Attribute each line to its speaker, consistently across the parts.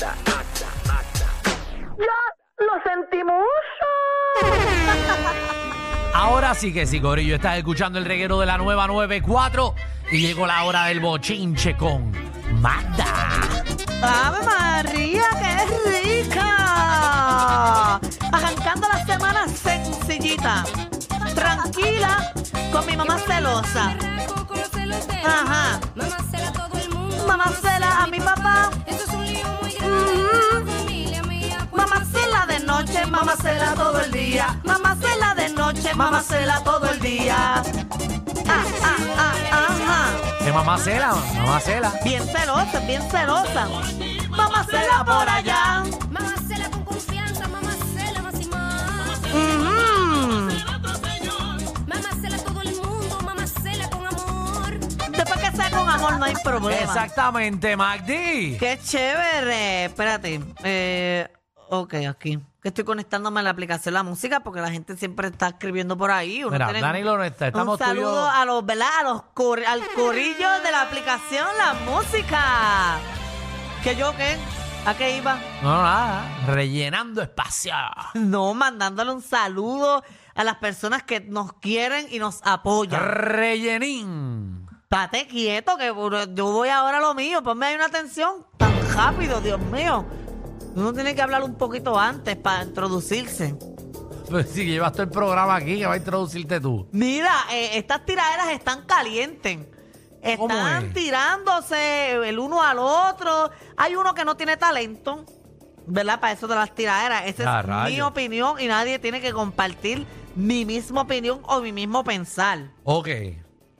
Speaker 1: Pone.
Speaker 2: ¡Lo sentimos!
Speaker 3: Ahora sí que sí, Corillo. Estás escuchando el reguero de la nueva 94 y llegó la hora del bochinche con Magda.
Speaker 1: ¡Ave María, qué rica! Arrancando la semana sencillita, tranquila, con mi mamá celosa. Ajá. Mamá cela a mi papá. Noche, mamá cela todo el día. Mamá cela de noche, mamá cela todo el día. Ah, ah, ah, ajá.
Speaker 3: ¿Qué mamá cela? Mamá cela.
Speaker 1: Bien celosa, bien celosa. Mamá cela por allá.
Speaker 4: Mamá cela con confianza, mamá cela más y más.
Speaker 1: Ujú.
Speaker 4: Mamá cela todo el mundo, mamá cela con amor.
Speaker 1: Después que sea con amor no hay problema.
Speaker 3: Exactamente, Magdi.
Speaker 1: Qué chévere. Espérate. Eh, ok, aquí. Que estoy conectándome a la aplicación de la música porque la gente siempre está escribiendo por ahí. Uno
Speaker 3: Mira,
Speaker 1: tiene-
Speaker 3: Danilo no está. Estamos
Speaker 1: un saludo a los, ¿verdad? A los cor- al corillo de la aplicación La Música. ¿Que yo qué? ¿A qué iba?
Speaker 3: No, no, nada. Rellenando espacio.
Speaker 1: No, mandándole un saludo a las personas que nos quieren y nos apoyan.
Speaker 3: Rellenín.
Speaker 1: Estate quieto, que yo voy ahora a lo mío. Ponme ahí una atención tan rápido, Dios mío. Uno tiene que hablar un poquito antes para introducirse.
Speaker 3: Pues si llevas todo el programa aquí, que va a introducirte tú.
Speaker 1: Mira, eh, estas tiraderas están calientes.
Speaker 3: ¿Cómo
Speaker 1: Están
Speaker 3: es?
Speaker 1: tirándose el uno al otro. Hay uno que no tiene talento, ¿verdad? Para eso de las tiraderas. Esa
Speaker 3: Ah,
Speaker 1: es mi
Speaker 3: rayos.
Speaker 1: opinión y nadie tiene que compartir mi misma opinión o mi mismo pensar.
Speaker 3: Ok.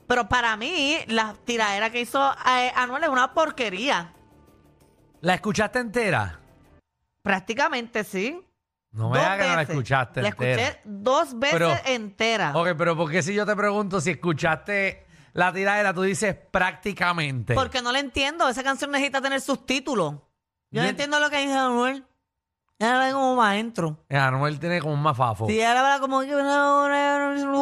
Speaker 1: Pero para mí, la tiradera que hizo eh, Anuel es una porquería.
Speaker 3: ¿La escuchaste entera?
Speaker 1: Prácticamente sí.
Speaker 3: No me
Speaker 1: Dos
Speaker 3: que no la
Speaker 1: veces.
Speaker 3: escuchaste
Speaker 1: La
Speaker 3: entera.
Speaker 1: escuché dos veces
Speaker 3: Pero-
Speaker 1: entera.
Speaker 3: Ok, pero ¿por qué si yo te pregunto si escuchaste la tiradera, tú dices prácticamente?
Speaker 1: Porque no le entiendo. Esa canción necesita tener subtítulos. Yo no
Speaker 3: Bien.
Speaker 1: entiendo lo que dice Anuel. Ella habla como más adentro.
Speaker 3: Eh, Anuel tiene como un mafafo.
Speaker 1: Si ella habla como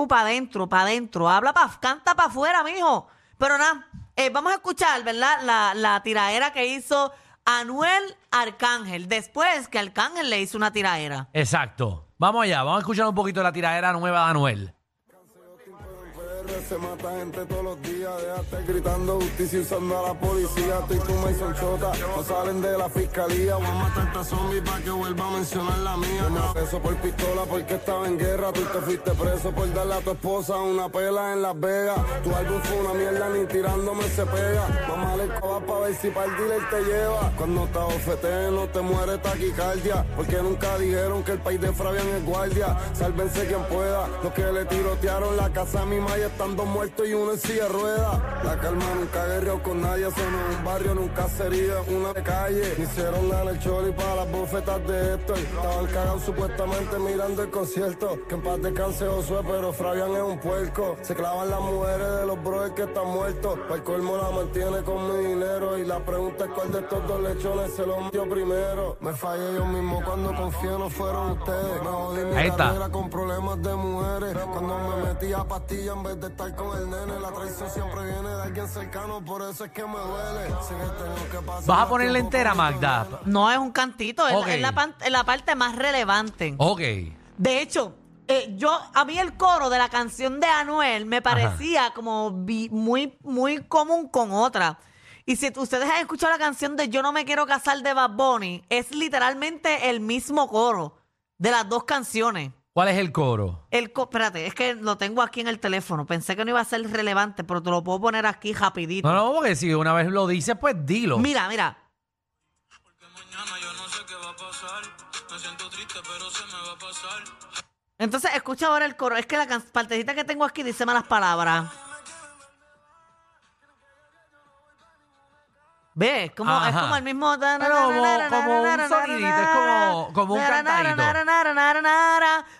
Speaker 1: para adentro, para adentro. Habla pa, canta para afuera, mijo. Pero nada, eh, vamos a escuchar, ¿verdad? La, la tiraera que hizo Anuel Arcángel. Después que Arcángel le hizo una tiraera.
Speaker 3: Exacto. Vamos allá, vamos a escuchar un poquito la tiradera nueva de Anuel.
Speaker 5: PR se mata gente todos los días, déjate gritando justicia usando a la policía, tú y tu Mason Chota, no salen de la fiscalía, voy a matar a zombie para que vuelva a mencionar la mía. Yo me preso por pistola porque estaba en guerra, tú te fuiste preso por darle a tu esposa una pela en Las Vegas, tu álbum fue una mierda, ni tirándome se pega, mamá el coba para ver si para el dealer te lleva, cuando te ofeteen no te muere taquicardia, porque nunca dijeron que el país de Fabián es guardia, sálvense quien pueda, los que le tirotearon la casa a mi maya están dos muertos y uno en silla de ruedas. La calma nunca guerreó con nadie, somos un barrio, nunca sería una de calle. Me hicieron ganar el choli para las bofetas de esto. Estaban cagados supuestamente mirando el concierto. Que en paz descanse Josué, pero Fabián es un puerco. Se clavan las mujeres de los brothers que están muertos. Para el colmo la mantiene con mi dinero. Y la pregunta es cuál de estos dos lechones se lo metió primero. Me fallé yo mismo cuando confié, no fueron ustedes. Me jodí mi
Speaker 3: Ahí está.
Speaker 5: con problemas de mujeres. Cuando me metí a pastilla en vez de estar con el nene, la traición siempre viene de alguien cercano, por eso es que me duele. Sé que tengo que pasar
Speaker 3: ¿Vas a ponerla entera, Magda?
Speaker 1: No es un cantito, es,
Speaker 3: Ok.
Speaker 1: es la, pan- es la parte más relevante.
Speaker 3: Ok.
Speaker 1: De hecho, eh, yo a mí el coro de la canción de Anuel me parecía como vi- muy, muy común con otra. Y si ustedes han escuchado la canción de Yo no me quiero casar de Bad Bunny, es literalmente el mismo coro de las dos canciones.
Speaker 3: ¿Cuál es el coro?
Speaker 1: El co- espérate, es que lo tengo aquí en el teléfono. Pensé que no iba a ser relevante, pero te lo puedo poner aquí rapidito.
Speaker 3: No, no, porque si una vez lo dices, pues dilo.
Speaker 1: Mira, mira. Entonces, escucha ahora el coro. Es que la can- partecita que tengo aquí dice malas palabras. ¿Ves? Como, es como el mismo...
Speaker 3: Pero como- como un sonidito, es como- como un cantadito.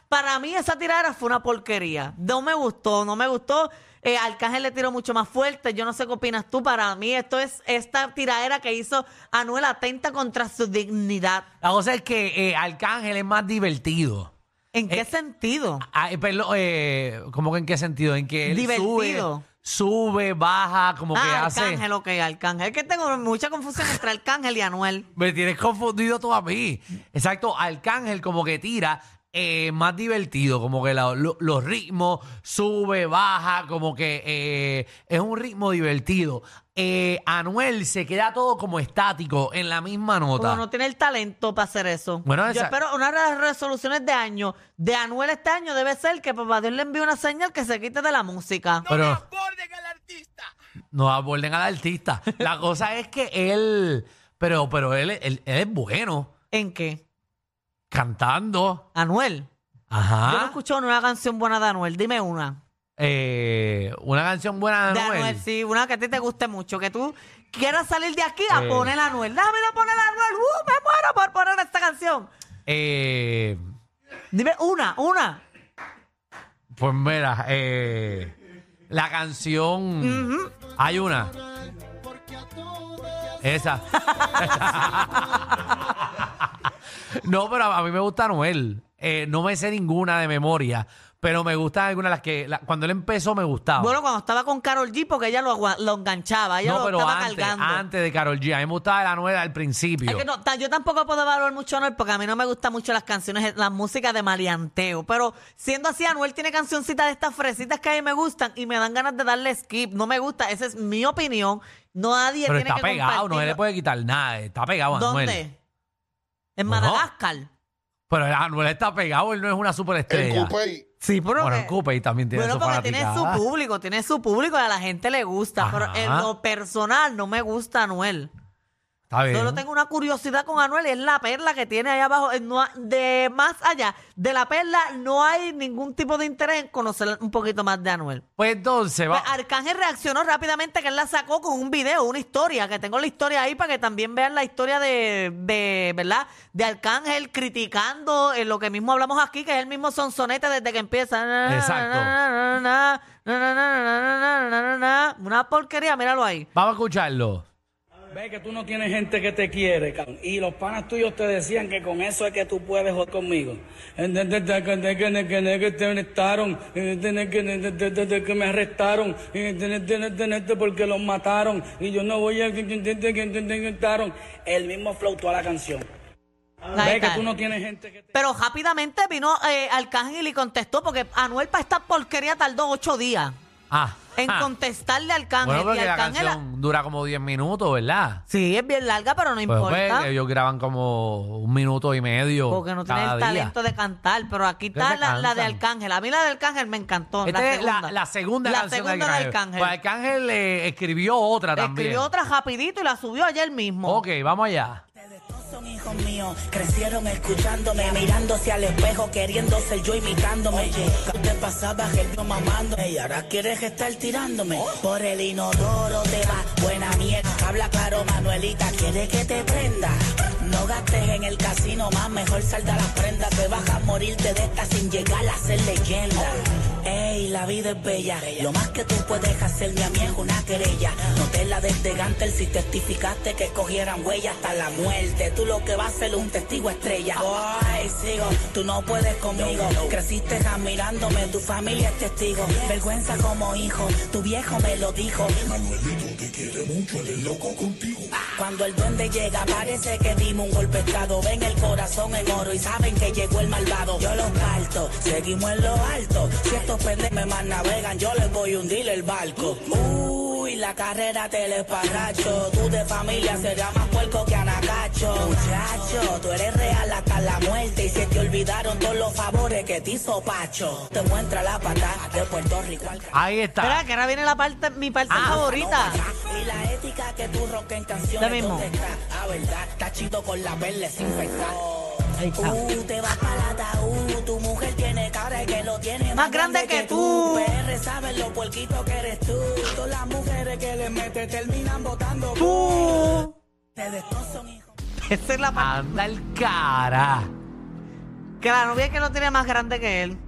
Speaker 1: Para mí esa tirada fue una porquería. No me gustó, no me gustó. Eh, Arcángel le tiró mucho más fuerte. Yo no sé qué opinas tú. Para mí esto es esta tiradera que hizo Anuel atenta contra su dignidad.
Speaker 3: La cosa es que eh, Arcángel es más divertido.
Speaker 1: ¿En qué
Speaker 3: Eh,
Speaker 1: sentido?
Speaker 3: Ah, eh, perdón, eh, ¿cómo que en qué sentido? En que él
Speaker 1: Divertido.
Speaker 3: sube, sube, baja, como que
Speaker 1: Ah,
Speaker 3: hace...
Speaker 1: Arcángel, ok, Arcángel. Es que tengo mucha confusión entre Arcángel y Anuel.
Speaker 3: Me tienes confundido tú a mí. Exacto, Arcángel como que tira eh, más divertido, como que la- lo- los ritmos sube, baja, como que eh, es un ritmo divertido. Eh, Anuel se queda todo como estático en la misma nota.
Speaker 1: Uno no tiene el talento para hacer eso.
Speaker 3: Bueno,
Speaker 1: Yo espero una de las resoluciones de año de Anuel este año debe ser que papá Dios le envíe una señal que se quite de la música.
Speaker 3: Pero no aborden al artista. La cosa es que él, pero, pero él, él- él es bueno
Speaker 1: ¿En qué?
Speaker 3: cantando.
Speaker 1: Anuel.
Speaker 3: Ajá.
Speaker 1: Yo no he escuchado una canción buena de Anuel. Dime una.
Speaker 3: Eh, una canción buena de
Speaker 1: De
Speaker 3: Anuel.
Speaker 1: Anuel, sí, una que a ti te guste mucho. Que tú quieras salir de aquí a
Speaker 3: Eh.
Speaker 1: poner a Anuel. Dame a poner a Anuel. ¡Uh, me muero por poner esta canción!
Speaker 3: Eh,
Speaker 1: Dime una, una.
Speaker 3: Pues mira, eh, la canción. Hay una. Esa. no, pero a, mí me gusta Noel. Eh, no me sé ninguna de memoria, pero me gustan algunas de las que. la- cuando él empezó me gustaba.
Speaker 1: Bueno, cuando estaba con Carol G, porque ella lo, agua- lo enganchaba, ella
Speaker 3: no,
Speaker 1: lo
Speaker 3: pero
Speaker 1: estaba
Speaker 3: antes,
Speaker 1: cargando.
Speaker 3: antes de Carol G. A mí me gustaba la Noel al principio.
Speaker 1: Es que no, ta- yo tampoco puedo evaluar mucho a Anuel porque a mí no me gustan mucho las canciones, la música de maleanteo. Pero siendo así, Anuel tiene cancioncitas de estas fresitas que a mí me gustan y me dan ganas de darle skip. No me gusta, esa es mi opinión. No nadie
Speaker 3: pero
Speaker 1: tiene
Speaker 3: está
Speaker 1: que
Speaker 3: pegado, no se
Speaker 1: compartirlo.
Speaker 3: le puede quitar nada. Está pegado Anuel.
Speaker 1: ¿Dónde? En
Speaker 3: Bueno.
Speaker 1: Madagascar.
Speaker 3: Pero Anuel está pegado, él no es una superestrella.
Speaker 5: El Coupé.
Speaker 1: Sí, pero
Speaker 3: Bueno, en Coupé también tiene
Speaker 1: bueno,
Speaker 3: su
Speaker 1: porque tiene su público, tiene su público y a la gente le gusta. Pero en lo personal no me gusta Anuel. Solo tengo una curiosidad con Anuel y es la perla que tiene ahí abajo. Eh, no de más allá de la perla no hay ningún tipo de interés en conocer un poquito más de Anuel.
Speaker 3: Pues entonces, va.
Speaker 1: Pues Arcángel reaccionó rápidamente que él la sacó con un video, una historia, que tengo la historia ahí para que también vean la historia de, de ¿verdad? De Arcángel criticando eh, lo que mismo hablamos aquí, que es el mismo sonsonete desde que empieza.
Speaker 3: Exacto.
Speaker 1: Una porquería, míralo ahí.
Speaker 3: Vamos a escucharlo.
Speaker 6: Ve que tú no tienes gente que te quiere, cabrón. Y los panas tuyos te decían que con eso es que tú puedes joder conmigo. Que te arrestaron, que me arrestaron, porque los mataron. Y yo no voy a... El mismo flow toda la canción. Ve que tú no tienes gente que te...
Speaker 1: Pero rápidamente vino eh, Arcángel y contestó, porque Anuel para esta porquería tardó ocho días
Speaker 3: Ah.
Speaker 1: En
Speaker 3: ah.
Speaker 1: contestarle a Arcángel.
Speaker 3: Bueno,
Speaker 1: y
Speaker 3: porque la
Speaker 1: Arcángel,
Speaker 3: canción dura como 10 minutos, ¿verdad?
Speaker 1: sí, es bien larga, pero no
Speaker 3: Pues,
Speaker 1: importa.
Speaker 3: pues, ellos graban como un minuto y medio.
Speaker 1: porque no tiene
Speaker 3: cada
Speaker 1: el
Speaker 3: día.
Speaker 1: talento de cantar. Pero aquí está
Speaker 3: se
Speaker 1: la, la de
Speaker 3: cansan.
Speaker 1: Arcángel. A mí la de Arcángel me encantó.
Speaker 3: Esta
Speaker 1: la,
Speaker 3: es
Speaker 1: segunda.
Speaker 3: la, la segunda
Speaker 1: La
Speaker 3: canción
Speaker 1: segunda de Arcángel.
Speaker 3: Pues Arcángel eh, escribió otra también.
Speaker 1: Escribió otra rapidito y la subió ayer mismo.
Speaker 3: Ok, vamos allá.
Speaker 7: Son hijos míos, crecieron escuchándome, mirándose al espejo, queriendo ser yo imitándome. Oye, te pasabas el yo mamándome y ahora quieres estar tirándome. Por el inodoro te va buena mierda. Habla claro, Manuelita, quiere que te prenda. No gastes en el casino más, mejor salda las prendas. Te vas a morirte de esta sin llegar a ser leyenda. La vida es bella. Lo más que tú puedes hacerme a mí es una querella. No te la desde si testificaste que cogieran huella hasta la muerte. Tú lo que vas a ser un testigo estrella. Ay, sigo, tú no puedes conmigo. Creciste admirándome, tu familia es testigo. Vergüenza como hijo, tu viejo me lo dijo. Cuando el duende llega, parece que dimos un golpe estado. Ven el corazón en oro y saben que llegó el malvado. Yo los parto, seguimos en lo alto. Si estos pendejos me más navegan, yo les voy a hundir el barco. Uy, la carrera te les parracho. Tú de familia serás más puerco que anacacho. Muchacho, tú eres real hasta la muerte. Y se te olvidaron todos los favores que te hizo Pacho. Te muestra la pata de Puerto Rico al
Speaker 3: Ahí está.
Speaker 1: Espera, que ahora viene la parte, mi parte
Speaker 3: Ah,
Speaker 1: favorita.
Speaker 7: y la ética que tú rock en canciones
Speaker 1: Ya mismo.
Speaker 7: ¿dónde está? Ah, verdad, está chido con la verde desinfectada.
Speaker 1: Ahí está.
Speaker 7: Uh, te vas para el ataúd, tu mujer tiene cara y que lo tiene
Speaker 1: Más grande que tú.
Speaker 7: PR saben lo puerquito que eres tú. Todas las mujeres que le metes terminan votando.
Speaker 1: Tú.
Speaker 7: Ustedes todos son hijos.
Speaker 1: Esa es la parte.
Speaker 3: Anda el cara.
Speaker 1: Que la novia es que lo tiene más grande que él.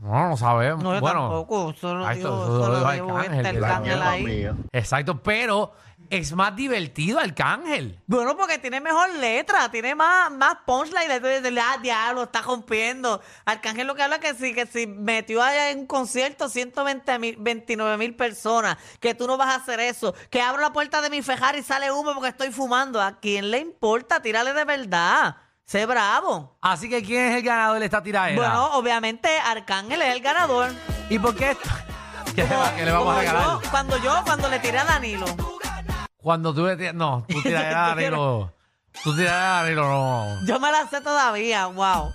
Speaker 3: No, no sabemos.
Speaker 1: No, yo
Speaker 3: bueno,
Speaker 1: tampoco. Eso lo
Speaker 3: Ay,
Speaker 1: dijo,
Speaker 3: eso-
Speaker 1: eso
Speaker 3: eso
Speaker 1: lo
Speaker 3: lo
Speaker 1: dijo
Speaker 3: dijo
Speaker 1: este, el
Speaker 3: que
Speaker 1: Arcángel
Speaker 3: la
Speaker 1: ahí.
Speaker 3: exacto, pero es más divertido Arcángel.
Speaker 1: Bueno, porque tiene mejor letra, tiene más, más punchline. Entonces, ah, diablo, está rompiendo. Arcángel lo que habla que sí, que si metió allá en un concierto 120 mil, 29 mil personas, que tú no vas a hacer eso, que abro la puerta de mi fejar y sale humo porque estoy fumando. ¿A quién le importa? Tírale de verdad. Sé bravo.
Speaker 3: Así que ¿quién es el ganador de esta tiradera?
Speaker 1: Bueno, obviamente Arcángel es el ganador.
Speaker 3: ¿Y por qué? ¿Qué, le va- qué le vamos a regalar?
Speaker 1: yo, cuando yo, cuando le tiré a Danilo.
Speaker 3: Cuando tú le tiras... No, tú tiras a Danilo. Tú tiras a Danilo, no.
Speaker 1: Yo me la sé todavía, wow.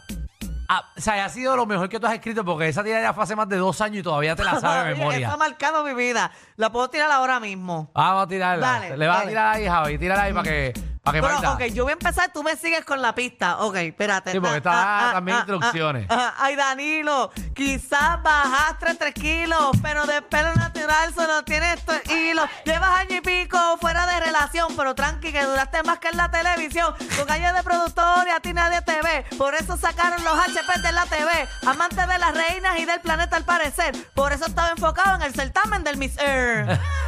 Speaker 3: Ah, o sea, ha sido lo mejor que tú has escrito porque esa tiradera fue hace más de dos años y todavía te la sabes de memoria.
Speaker 1: ha marcado mi vida. La puedo tirar ahora mismo.
Speaker 3: Vamos a tirarla.
Speaker 1: Dale,
Speaker 3: Le vas a
Speaker 1: dale.
Speaker 3: tirar ahí, Javi. Tírala ahí para que, que
Speaker 1: Pero, ok, yo voy a empezar, tú me sigues con la pista. Ok, espérate.
Speaker 3: Sí, porque
Speaker 1: Ah,
Speaker 3: está
Speaker 1: ah,
Speaker 3: también
Speaker 1: ah,
Speaker 3: instrucciones.
Speaker 1: ah, ah. Ay, Danilo, quizás bajaste tres kilos, pero de pelo natural solo tienes estos hilos. Llevas año y pico fuera de relación, pero tranqui que duraste más que en la televisión. Con calle de productor y a ti nadie te ve. Por eso sacaron los HP de la TV. Amante de las reinas y del planeta al parecer. Por eso estaba enfocado en el certamen del Miss Earth.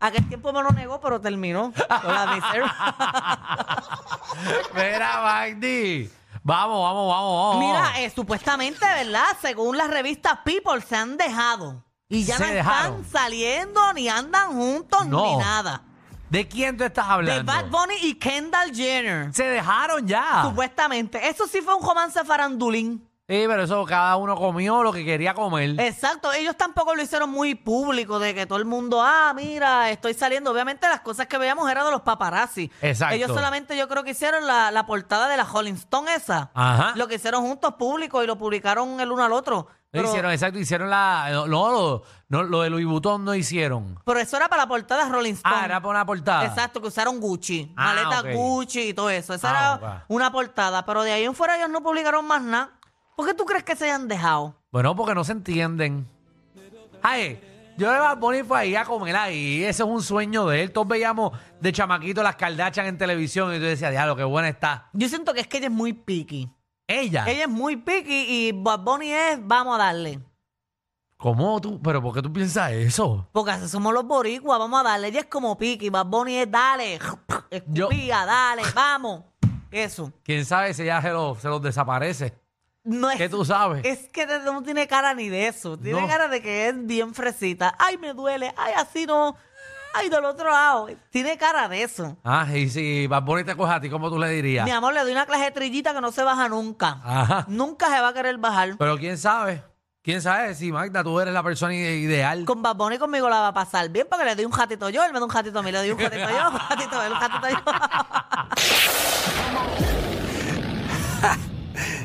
Speaker 1: Aquel tiempo me lo negó, pero terminó. Con la.
Speaker 3: Mira, Magdi. Vamos, vamos, vamos, vamos.
Speaker 1: Mira, eh, supuestamente, ¿verdad? Según la revista People, se han dejado. Y ya
Speaker 3: Se
Speaker 1: no
Speaker 3: dejaron.
Speaker 1: están saliendo, ni andan juntos,
Speaker 3: No.
Speaker 1: ni nada.
Speaker 3: ¿De quién tú estás
Speaker 1: De
Speaker 3: hablando?
Speaker 1: Bad Bunny y Kendall Jenner.
Speaker 3: Se dejaron ya.
Speaker 1: Supuestamente. Eso sí fue un romance farandulín.
Speaker 3: Sí, pero eso cada uno comió lo que quería comer.
Speaker 1: Exacto. Ellos tampoco lo hicieron muy público, de que todo el mundo, ah, mira, estoy saliendo. Obviamente las cosas que veíamos eran de los paparazzi.
Speaker 3: Exacto.
Speaker 1: Ellos solamente yo creo que hicieron la, la portada de la Rolling Stone esa.
Speaker 3: Ajá.
Speaker 1: Lo que hicieron juntos público y lo publicaron el uno al otro. Pero-
Speaker 3: hicieron, exacto, hicieron la. No, no, lo, no, lo de Louis Vuitton no hicieron.
Speaker 1: Pero eso era para la portada de Rolling Stone.
Speaker 3: Ah, era para una portada.
Speaker 1: Exacto, que usaron Gucci,
Speaker 3: Ah,
Speaker 1: maleta
Speaker 3: ok.
Speaker 1: Gucci y todo eso. Esa
Speaker 3: Ah,
Speaker 1: era
Speaker 3: ok.
Speaker 1: una portada. Pero de ahí en fuera ellos no publicaron más nada. ¿Por qué tú crees que se hayan dejado?
Speaker 3: Bueno, porque no se entienden. Ay, yo de Bad Bunny fue ahí a comer ahí. Ese es un sueño de él. Todos veíamos de chamaquito las Kardashian en televisión y tú decías, diablo, qué buena está.
Speaker 1: Yo siento que es que ella es muy picky.
Speaker 3: Ella.
Speaker 1: Ella es muy picky y Bad Bunny es, vamos a darle.
Speaker 3: ¿Cómo tú? ¿Pero por qué tú piensas eso?
Speaker 1: Porque así somos los boricuas, vamos a darle. Ella es como picky. Bad Bunny es, dale,
Speaker 3: Yo-
Speaker 1: escupía, dale, vamos. Eso.
Speaker 3: ¿Quién sabe si ella se, lo- se los desaparece?
Speaker 1: No es,
Speaker 3: ¿Qué tú sabes?
Speaker 1: Es que no tiene cara ni de eso. Tiene
Speaker 3: No.
Speaker 1: cara de que es bien fresita. Ay, me duele. Ay, así no. Ay, del otro lado. Tiene cara de eso.
Speaker 3: Ah, y si Bad Bunny te coge a ti, ¿cómo tú le dirías?
Speaker 1: Mi amor, le doy una clase de trillita que no se baja nunca.
Speaker 3: Ajá.
Speaker 1: Nunca se va a querer bajar.
Speaker 3: Pero quién sabe. ¿Quién sabe si Magda tú eres la persona ide- ideal?
Speaker 1: Con Bad Bunny conmigo la va a pasar bien porque le doy un jatito yo, él me da un jatito a mí, le doy un jatito yo, un jatito él, un jatito yo.